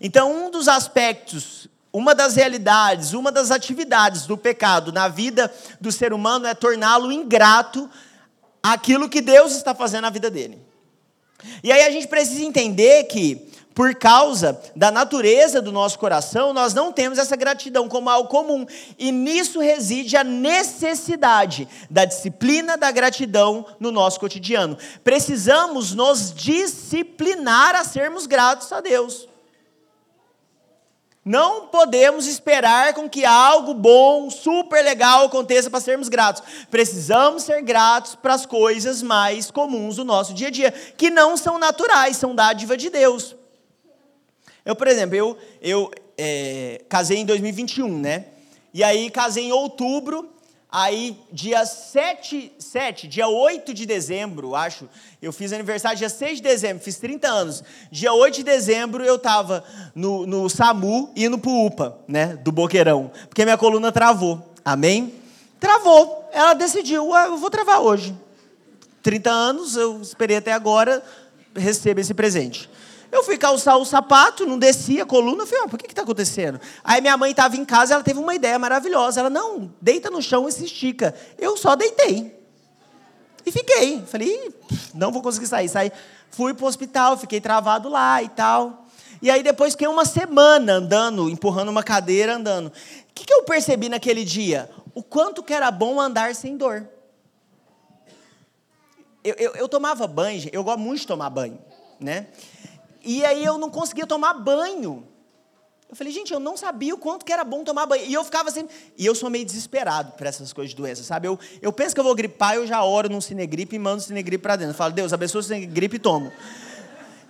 Então, um dos aspectos, uma das realidades, uma das atividades do pecado na vida do ser humano é torná-lo ingrato aquilo que Deus está fazendo na vida dele. E aí a gente precisa entender que, por causa da natureza do nosso coração, nós não temos essa gratidão como algo comum. E nisso reside a necessidade da disciplina da gratidão no nosso cotidiano. Precisamos nos disciplinar a sermos gratos a Deus. Não podemos esperar com que algo bom, super legal aconteça para sermos gratos. Precisamos ser gratos para as coisas mais comuns do nosso dia a dia, que não são naturais, são dádiva de Deus. Eu, por exemplo, eu, eu é, casei em 2021, né? E aí casei em outubro Aí, dia 7, 7, dia 8 de dezembro, acho, eu fiz aniversário dia 6 de dezembro, fiz 30 anos. Dia 8 de dezembro eu estava no, no SAMU indo pro UPA, né, do Boqueirão, porque minha coluna travou. Amém? Travou. Ela decidiu, ah, eu vou travar hoje. 30 anos, eu esperei até agora, recebo esse presente. Eu fui calçar o sapato, não descia a coluna. Eu falei, oh, por que está acontecendo? Aí minha mãe estava em casa, ela teve uma ideia maravilhosa. Ela, não, deita no chão e se estica. Eu só deitei. E fiquei. Falei, não vou conseguir sair. Saí. Fui para o hospital, fiquei travado lá e tal. E aí depois fiquei uma semana andando, empurrando uma cadeira, andando. O que, que eu percebi naquele dia? O quanto que era bom andar sem dor. Eu, eu, eu tomava banho, eu gosto muito de tomar banho, né? E aí eu não conseguia tomar banho. Eu falei, gente, eu não sabia o quanto que era bom tomar banho. E eu ficava sempre. E eu sou meio desesperado para essas coisas de doença, sabe? Eu, eu penso que eu vou gripar, eu já oro num cinegripe e mando cinegripe para dentro. Eu falo, Deus, abençoa o cinegripe e tomo.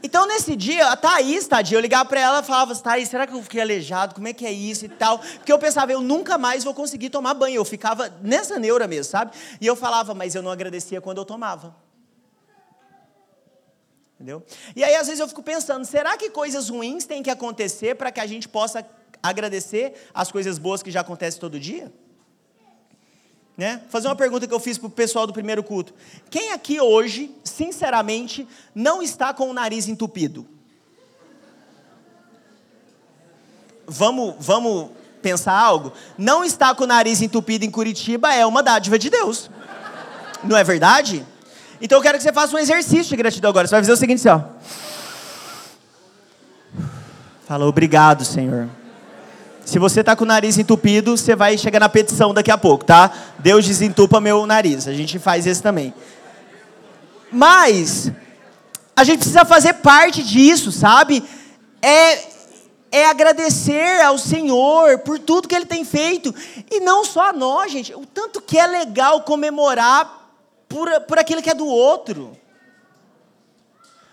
Então, nesse dia, a Thaís, tadinha, eu ligava para ela e falava, Thaís, será que eu fiquei aleijado? Como é que é isso e tal? Porque eu pensava, eu nunca mais vou conseguir tomar banho. Eu ficava nessa neura mesmo, sabe? E eu falava, mas eu não agradecia quando eu tomava. Entendeu? E aí, às vezes, eu fico pensando: será que coisas ruins têm que acontecer para que a gente possa agradecer as coisas boas que já acontecem todo dia? Né? Fazer uma pergunta que eu fiz para o pessoal do primeiro culto. Quem aqui hoje, sinceramente, não está com o nariz entupido? Vamos, vamos pensar algo? Não estar com o nariz entupido em Curitiba é uma dádiva de Deus. Não é verdade? Então eu quero que você faça um exercício de gratidão agora. Você vai fazer o seguinte, assim, ó. Fala, obrigado, Senhor. Se você está com o nariz entupido, você vai chegar na petição daqui a pouco, tá? Deus desentupa meu nariz. A gente faz esse também. Mas, a gente precisa fazer parte disso, sabe? É, é agradecer ao Senhor por tudo que Ele tem feito. E não só a nós, gente. O tanto que é legal comemorar por, por aquilo que é do outro.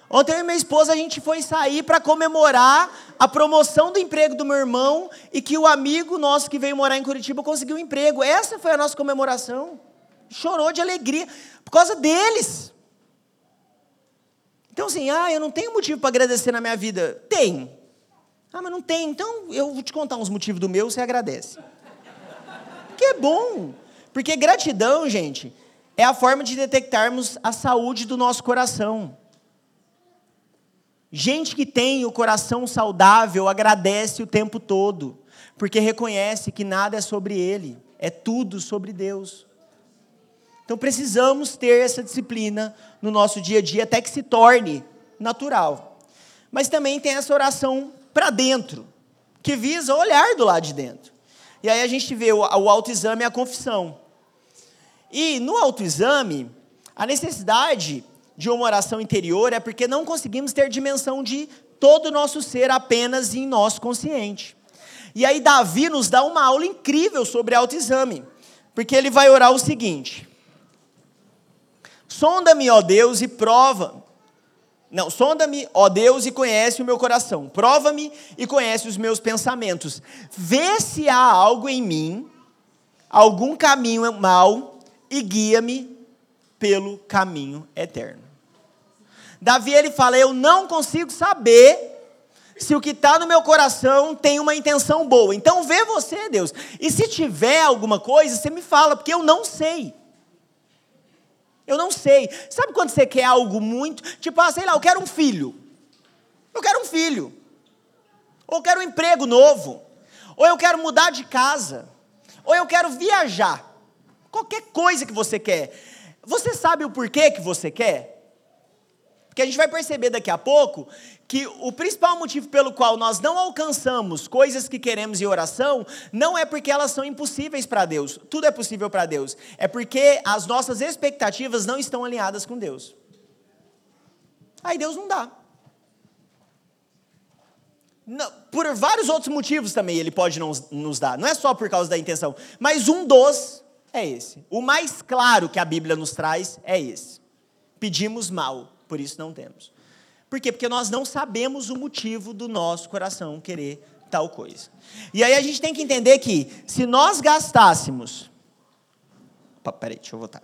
Ontem eu e minha esposa a gente foi sair para comemorar a promoção do emprego do meu irmão e que o amigo nosso que veio morar em Curitiba conseguiu um emprego. Essa foi a nossa comemoração. Chorou de alegria por causa deles. Então assim, ah, eu não tenho motivo para agradecer na minha vida. Tem. Ah, mas não tem. Então eu vou te contar uns motivos do meu, você agradece. Que é bom. Porque gratidão, gente, é a forma de detectarmos a saúde do nosso coração. Gente que tem o coração saudável agradece o tempo todo, porque reconhece que nada é sobre ele, é tudo sobre Deus. Então precisamos ter essa disciplina no nosso dia a dia até que se torne natural. Mas também tem essa oração para dentro, que visa olhar do lado de dentro. E aí a gente vê o autoexame e a confissão. E no autoexame, a necessidade de uma oração interior é porque não conseguimos ter dimensão de todo o nosso ser apenas em nosso consciente. E aí Davi nos dá uma aula incrível sobre autoexame, porque ele vai orar o seguinte: Sonda-me, ó Deus, e prova. Não, sonda-me, ó Deus, e conhece o meu coração. Prova-me e conhece os meus pensamentos. Vê se há algo em mim, algum caminho mau, e guia-me pelo caminho eterno. Davi ele fala: Eu não consigo saber se o que está no meu coração tem uma intenção boa. Então vê você, Deus. E se tiver alguma coisa, você me fala, porque eu não sei. Eu não sei. Sabe quando você quer algo muito. Tipo, ah, sei lá, eu quero um filho. Eu quero um filho. Ou eu quero um emprego novo. Ou eu quero mudar de casa. Ou eu quero viajar. Qualquer coisa que você quer. Você sabe o porquê que você quer? Porque a gente vai perceber daqui a pouco que o principal motivo pelo qual nós não alcançamos coisas que queremos em oração não é porque elas são impossíveis para Deus. Tudo é possível para Deus. É porque as nossas expectativas não estão alinhadas com Deus. Aí Deus não dá. Não, por vários outros motivos também ele pode não nos dar. Não é só por causa da intenção. Mas um dos é esse. O mais claro que a Bíblia nos traz é esse. Pedimos mal por isso não temos. Por quê? Porque nós não sabemos o motivo do nosso coração querer tal coisa. E aí a gente tem que entender que se nós gastássemos. Opa, peraí, deixa eu voltar.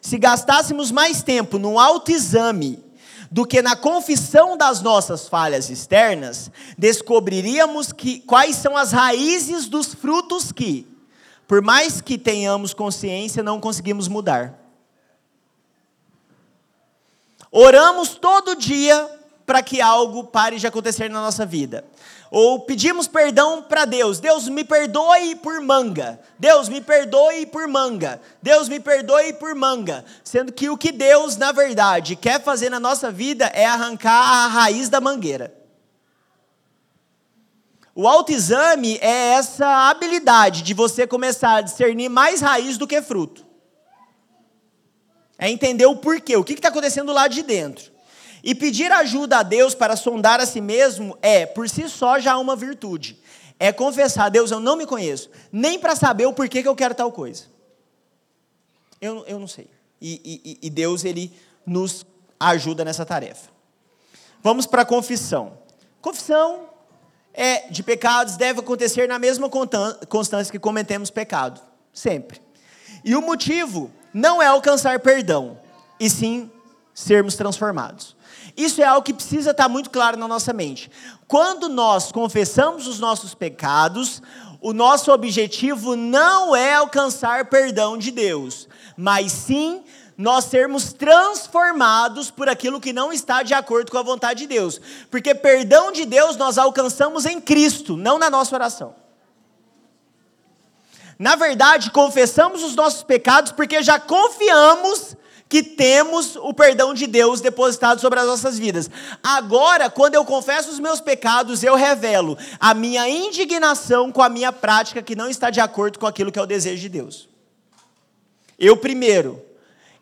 Se gastássemos mais tempo no autoexame do que na confissão das nossas falhas externas, descobriríamos que, quais são as raízes dos frutos que, por mais que tenhamos consciência, não conseguimos mudar. Oramos todo dia para que algo pare de acontecer na nossa vida. Ou pedimos perdão para Deus. Deus me perdoe por manga. Deus me perdoe por manga. Deus me perdoe por manga. Sendo que o que Deus, na verdade, quer fazer na nossa vida é arrancar a raiz da mangueira. O autoexame é essa habilidade de você começar a discernir mais raiz do que fruto. É entender o porquê, o que está acontecendo lá de dentro. E pedir ajuda a Deus para sondar a si mesmo é, por si só, já uma virtude. É confessar, Deus, eu não me conheço, nem para saber o porquê que eu quero tal coisa. Eu, eu não sei. E, e, e Deus, Ele nos ajuda nessa tarefa. Vamos para a confissão. Confissão é, de pecados deve acontecer na mesma constância que cometemos pecado. Sempre. E o motivo não é alcançar perdão, e sim sermos transformados. Isso é algo que precisa estar muito claro na nossa mente. Quando nós confessamos os nossos pecados, o nosso objetivo não é alcançar perdão de Deus, mas sim nós sermos transformados por aquilo que não está de acordo com a vontade de Deus. Porque perdão de Deus nós alcançamos em Cristo, não na nossa oração. Na verdade, confessamos os nossos pecados porque já confiamos que temos o perdão de Deus depositado sobre as nossas vidas. Agora, quando eu confesso os meus pecados, eu revelo a minha indignação com a minha prática que não está de acordo com aquilo que é o desejo de Deus. Eu primeiro,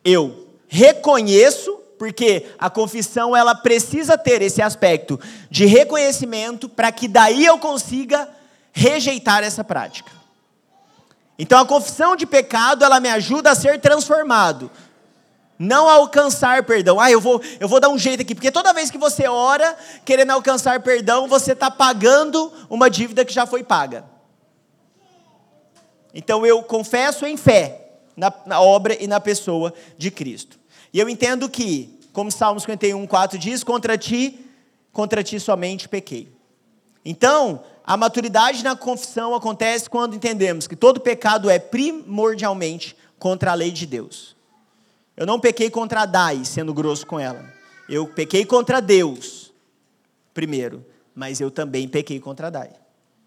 eu reconheço, porque a confissão ela precisa ter esse aspecto de reconhecimento para que daí eu consiga rejeitar essa prática. Então a confissão de pecado, ela me ajuda a ser transformado. Não a alcançar perdão. Ah, eu vou, eu vou dar um jeito aqui, porque toda vez que você ora querendo alcançar perdão, você está pagando uma dívida que já foi paga. Então eu confesso em fé na, na obra e na pessoa de Cristo. E eu entendo que, como Salmo 51, 4 diz, contra ti, contra ti somente pequei. Então, a maturidade na confissão acontece quando entendemos que todo pecado é primordialmente contra a lei de Deus. Eu não pequei contra a Dai, sendo grosso com ela. Eu pequei contra Deus, primeiro, mas eu também pequei contra a Dai.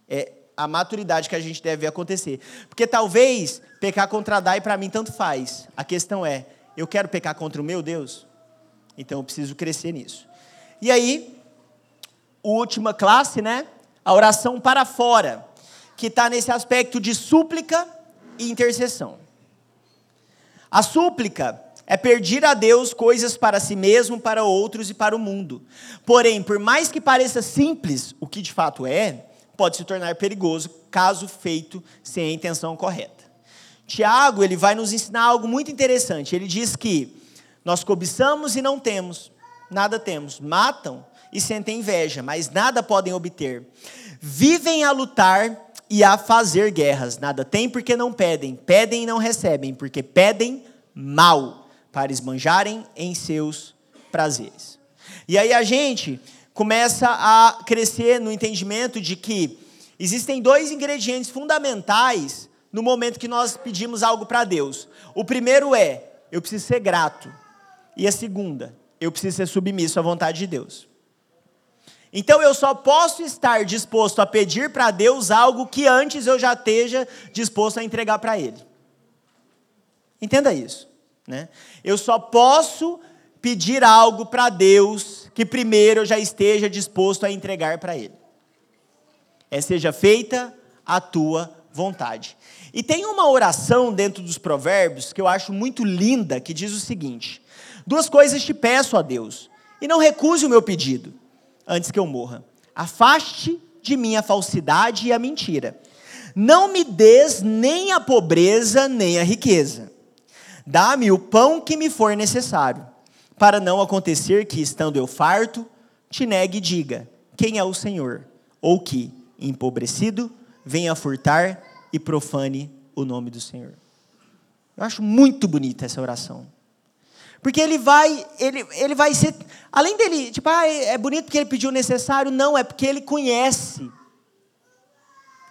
É a maturidade que a gente deve ver acontecer. Porque talvez pecar contra Dai para mim tanto faz. A questão é, eu quero pecar contra o meu Deus? Então eu preciso crescer nisso. E aí, última classe, né? a oração para fora, que está nesse aspecto de súplica e intercessão. A súplica é pedir a Deus coisas para si mesmo, para outros e para o mundo. Porém, por mais que pareça simples, o que de fato é, pode se tornar perigoso caso feito sem a intenção correta. Tiago, ele vai nos ensinar algo muito interessante. Ele diz que Nós cobiçamos e não temos, nada temos. Matam e sentem inveja, mas nada podem obter. Vivem a lutar e a fazer guerras. Nada têm porque não pedem. Pedem e não recebem, porque pedem mal, para esbanjarem em seus prazeres. E aí a gente começa a crescer no entendimento de que existem dois ingredientes fundamentais no momento que nós pedimos algo para Deus. O primeiro é, eu preciso ser grato. E a segunda, eu preciso ser submisso à vontade de Deus. Então eu só posso estar disposto a pedir para Deus algo que antes eu já esteja disposto a entregar para Ele. Entenda isso. Né? Eu só posso pedir algo para Deus que primeiro eu já esteja disposto a entregar para Ele. É seja feita a tua vontade. E tem uma oração dentro dos provérbios que eu acho muito linda, que diz o seguinte: Duas coisas te peço a Deus, e não recuse o meu pedido, antes que eu morra. Afaste de mim a falsidade e a mentira. Não me des nem a pobreza, nem a riqueza. Dá-me o pão que me for necessário, para não acontecer que, estando eu farto, te negue e diga: Quem é o Senhor? Ou que, empobrecido, venha furtar e profane o nome do Senhor. Eu acho muito bonita essa oração. Porque ele vai, ele, ele vai ser, além dele, tipo, ah, é bonito porque ele pediu o necessário, não, é porque ele conhece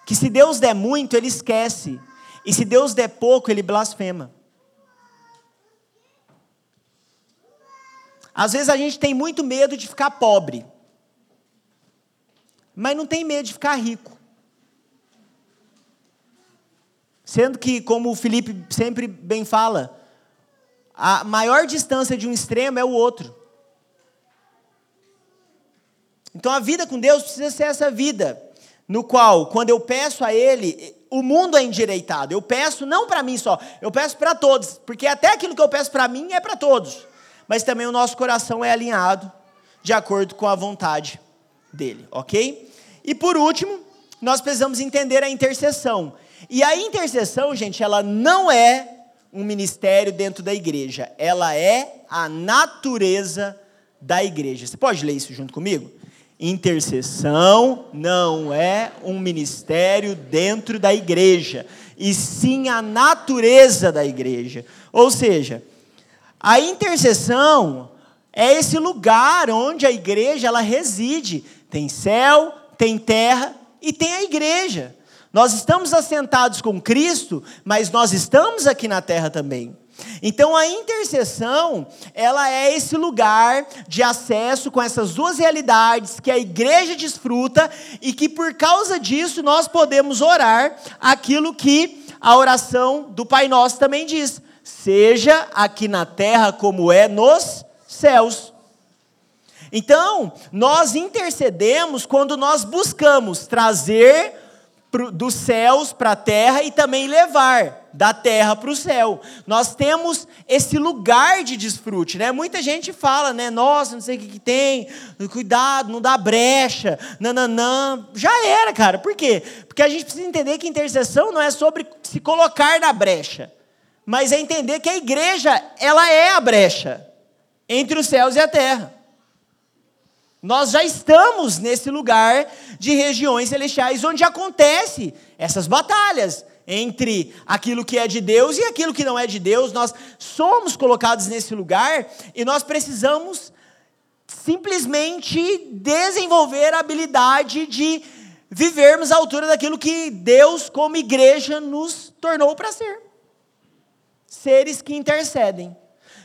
que se Deus der muito, ele esquece, e se Deus der pouco, ele blasfema. Às vezes a gente tem muito medo de ficar pobre, mas não tem medo de ficar rico. Sendo que, como o Felipe sempre bem fala, a maior distância de um extremo é o outro. Então a vida com Deus precisa ser essa vida, no qual, quando eu peço a Ele, o mundo é endireitado. Eu peço não para mim só, eu peço para todos, porque até aquilo que eu peço para mim é para todos. Mas também o nosso coração é alinhado de acordo com a vontade dele, ok? E por último, nós precisamos entender a intercessão. E a intercessão, gente, ela não é um ministério dentro da igreja, ela é a natureza da igreja. Você pode ler isso junto comigo? Intercessão não é um ministério dentro da igreja, e sim a natureza da igreja. Ou seja, a intercessão é esse lugar onde a igreja ela reside. Tem céu, tem terra e tem a igreja. Nós estamos assentados com Cristo, mas nós estamos aqui na terra também. Então a intercessão, ela é esse lugar de acesso com essas duas realidades que a igreja desfruta e que por causa disso nós podemos orar aquilo que a oração do Pai Nosso também diz: seja aqui na terra como é nos céus. Então, nós intercedemos quando nós buscamos trazer dos céus para a terra e também levar da terra para o céu. Nós temos esse lugar de desfrute, né? Muita gente fala, né? Nossa, não sei o que, que tem, cuidado, não dá brecha, nananã. Já era, cara. Por quê? Porque a gente precisa entender que intercessão não é sobre se colocar na brecha, mas é entender que a igreja, ela é a brecha entre os céus e a terra. Nós já estamos nesse lugar de regiões celestiais onde acontece essas batalhas entre aquilo que é de Deus e aquilo que não é de Deus. Nós somos colocados nesse lugar e nós precisamos simplesmente desenvolver a habilidade de vivermos à altura daquilo que Deus, como igreja, nos tornou para ser. Seres que intercedem,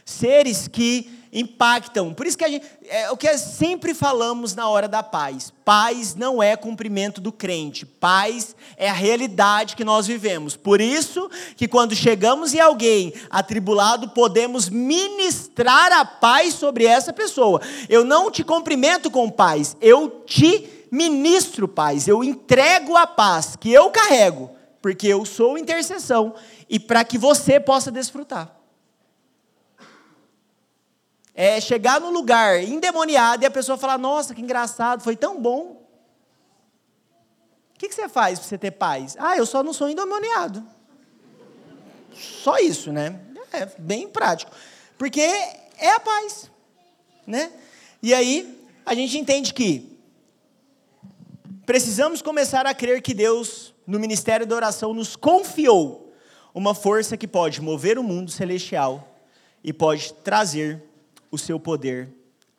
seres que impactam. Por isso que a gente, é o que sempre falamos na hora da paz. Paz não é cumprimento do crente. Paz é a realidade que nós vivemos. Por isso que quando chegamos em alguém atribulado, podemos ministrar a paz sobre essa pessoa. Eu não te cumprimento com paz, eu te ministro paz. Eu entrego a paz que eu carrego, porque eu sou intercessão e para que você possa desfrutar é chegar no lugar endemoniado e a pessoa falar: Nossa, que engraçado, foi tão bom. O que, que você faz para você ter paz? Ah, eu só não sou endemoniado. Só isso, né? É bem prático. Porque é a paz, né? E aí a gente entende que precisamos começar a crer que Deus, no ministério da oração, nos confiou uma força que pode mover o mundo celestial e pode trazer o seu poder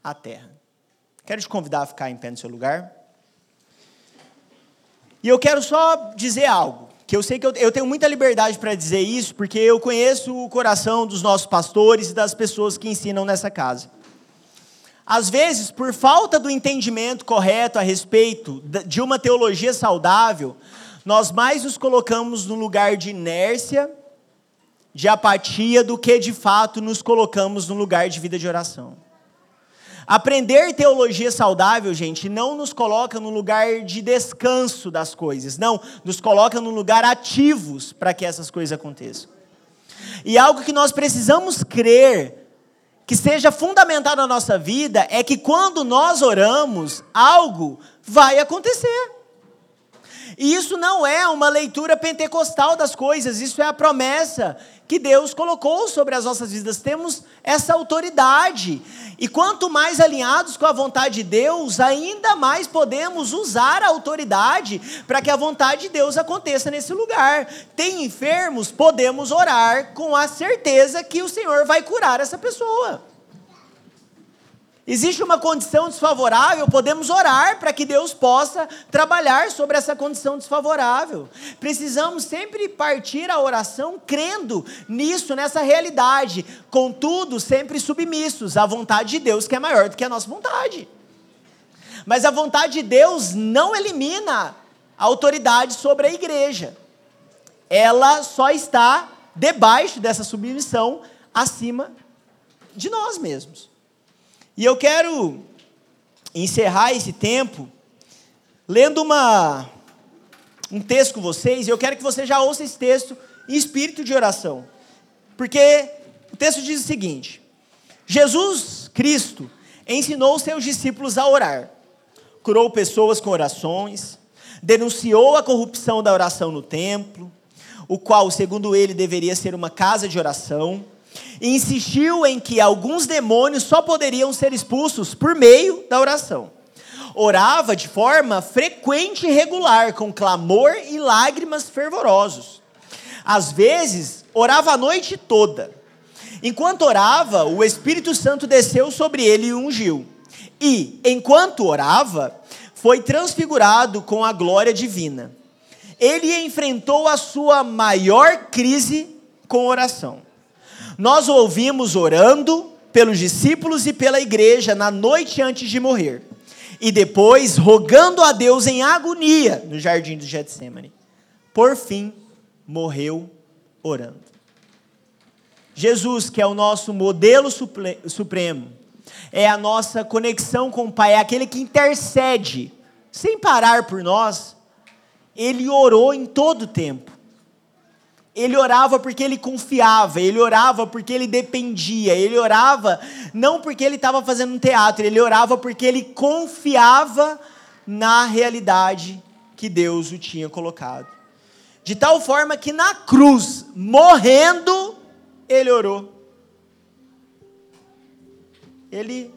à terra. Quero te convidar a ficar em pé no seu lugar. E eu quero só dizer algo, que eu sei que eu, eu tenho muita liberdade para dizer isso, porque eu conheço o coração dos nossos pastores e das pessoas que ensinam nessa casa. Às vezes, por falta do entendimento correto a respeito de uma teologia saudável, nós mais nos colocamos no lugar de inércia, de apatia, do que de fato nos colocamos no lugar de vida de oração. Aprender teologia saudável, gente, não nos coloca no lugar de descanso das coisas, não, nos coloca no lugar ativos para que essas coisas aconteçam. E algo que nós precisamos crer, que seja fundamentado na nossa vida, é que quando nós oramos, algo vai acontecer. E isso não é uma leitura pentecostal das coisas, isso é a promessa que Deus colocou sobre as nossas vidas. Temos essa autoridade. E quanto mais alinhados com a vontade de Deus, ainda mais podemos usar a autoridade para que a vontade de Deus aconteça nesse lugar. Tem enfermos, podemos orar com a certeza que o Senhor vai curar essa pessoa. Existe uma condição desfavorável, podemos orar para que Deus possa trabalhar sobre essa condição desfavorável. Precisamos sempre partir a oração crendo nisso, nessa realidade, contudo, sempre submissos à vontade de Deus, que é maior do que a nossa vontade. Mas a vontade de Deus não elimina a autoridade sobre a igreja. Ela só está debaixo dessa submissão acima de nós mesmos. E eu quero encerrar esse tempo lendo uma, um texto com vocês, e eu quero que você já ouça esse texto em espírito de oração. Porque o texto diz o seguinte: Jesus Cristo ensinou seus discípulos a orar, curou pessoas com orações, denunciou a corrupção da oração no templo, o qual, segundo ele, deveria ser uma casa de oração e insistiu em que alguns demônios só poderiam ser expulsos por meio da oração. Orava de forma frequente e regular, com clamor e lágrimas fervorosos. Às vezes, orava a noite toda. Enquanto orava, o Espírito Santo desceu sobre ele e ungiu. E, enquanto orava, foi transfigurado com a glória divina. Ele enfrentou a sua maior crise com oração. Nós o ouvimos orando pelos discípulos e pela igreja na noite antes de morrer. E depois rogando a Deus em agonia no jardim do Getsemane. Por fim, morreu orando. Jesus, que é o nosso modelo supremo, é a nossa conexão com o Pai, é aquele que intercede sem parar por nós. Ele orou em todo o tempo. Ele orava porque ele confiava, ele orava porque ele dependia, ele orava não porque ele estava fazendo um teatro, ele orava porque ele confiava na realidade que Deus o tinha colocado. De tal forma que na cruz, morrendo, ele orou. Ele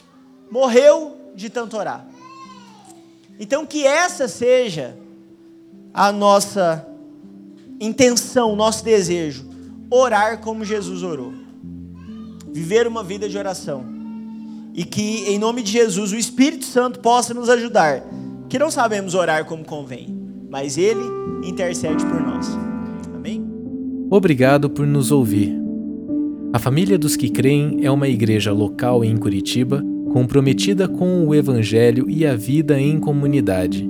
morreu de tanto orar. Então, que essa seja a nossa intenção, nosso desejo, orar como Jesus orou. Viver uma vida de oração. E que, em nome de Jesus, o Espírito Santo possa nos ajudar. Que não sabemos orar como convém, mas Ele intercede por nós. Amém? Obrigado por nos ouvir. A Família dos que Creem é uma igreja local em Curitiba comprometida com o Evangelho e a vida em comunidade.